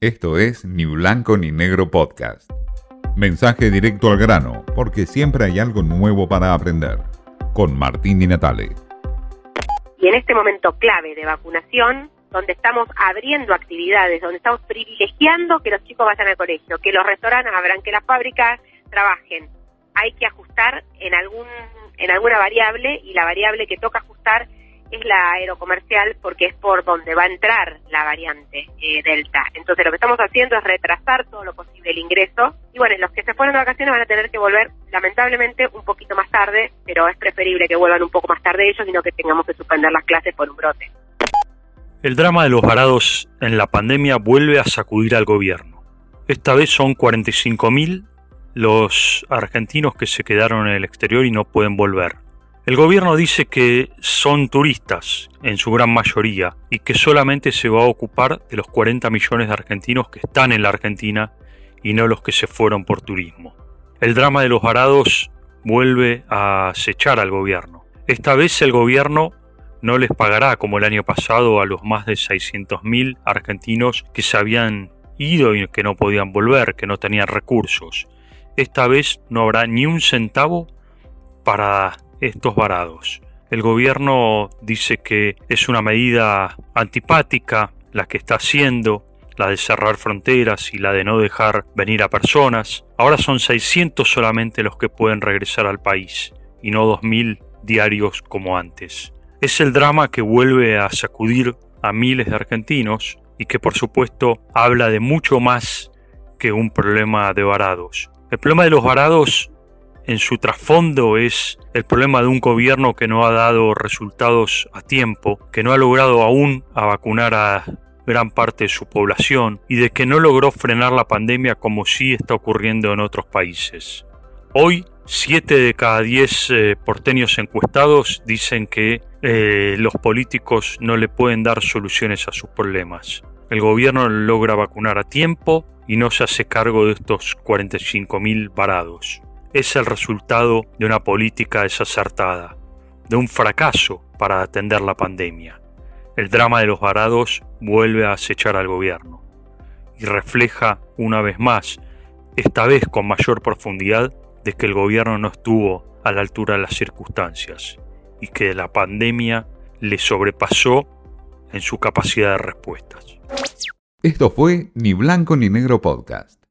Esto es Ni Blanco ni Negro Podcast. Mensaje directo al grano, porque siempre hay algo nuevo para aprender. Con Martín y Natale. Y en este momento clave de vacunación, donde estamos abriendo actividades, donde estamos privilegiando que los chicos vayan al colegio, que los restaurantes abran, que las fábricas trabajen, hay que ajustar en algún en alguna variable y la variable que toca ajustar es la aerocomercial porque es por donde va a entrar la variante eh, Delta. Entonces lo que estamos haciendo es retrasar todo lo posible el ingreso y bueno, los que se fueron de vacaciones van a tener que volver lamentablemente un poquito más tarde, pero es preferible que vuelvan un poco más tarde ellos y no que tengamos que suspender las clases por un brote. El drama de los varados en la pandemia vuelve a sacudir al gobierno. Esta vez son 45.000 los argentinos que se quedaron en el exterior y no pueden volver. El gobierno dice que son turistas, en su gran mayoría, y que solamente se va a ocupar de los 40 millones de argentinos que están en la Argentina y no los que se fueron por turismo. El drama de los varados vuelve a acechar al gobierno. Esta vez el gobierno no les pagará como el año pasado a los más de 600.000 argentinos que se habían ido y que no podían volver, que no tenían recursos. Esta vez no habrá ni un centavo para estos varados. El gobierno dice que es una medida antipática la que está haciendo, la de cerrar fronteras y la de no dejar venir a personas. Ahora son 600 solamente los que pueden regresar al país y no 2.000 diarios como antes. Es el drama que vuelve a sacudir a miles de argentinos y que por supuesto habla de mucho más que un problema de varados. El problema de los varados en su trasfondo es el problema de un gobierno que no ha dado resultados a tiempo, que no ha logrado aún a vacunar a gran parte de su población y de que no logró frenar la pandemia como sí está ocurriendo en otros países. Hoy, 7 de cada 10 eh, porteños encuestados dicen que eh, los políticos no le pueden dar soluciones a sus problemas. El gobierno logra vacunar a tiempo y no se hace cargo de estos 45.000 varados es el resultado de una política desacertada, de un fracaso para atender la pandemia. El drama de los varados vuelve a acechar al gobierno y refleja una vez más, esta vez con mayor profundidad, de que el gobierno no estuvo a la altura de las circunstancias y que la pandemia le sobrepasó en su capacidad de respuestas. Esto fue Ni Blanco ni Negro Podcast.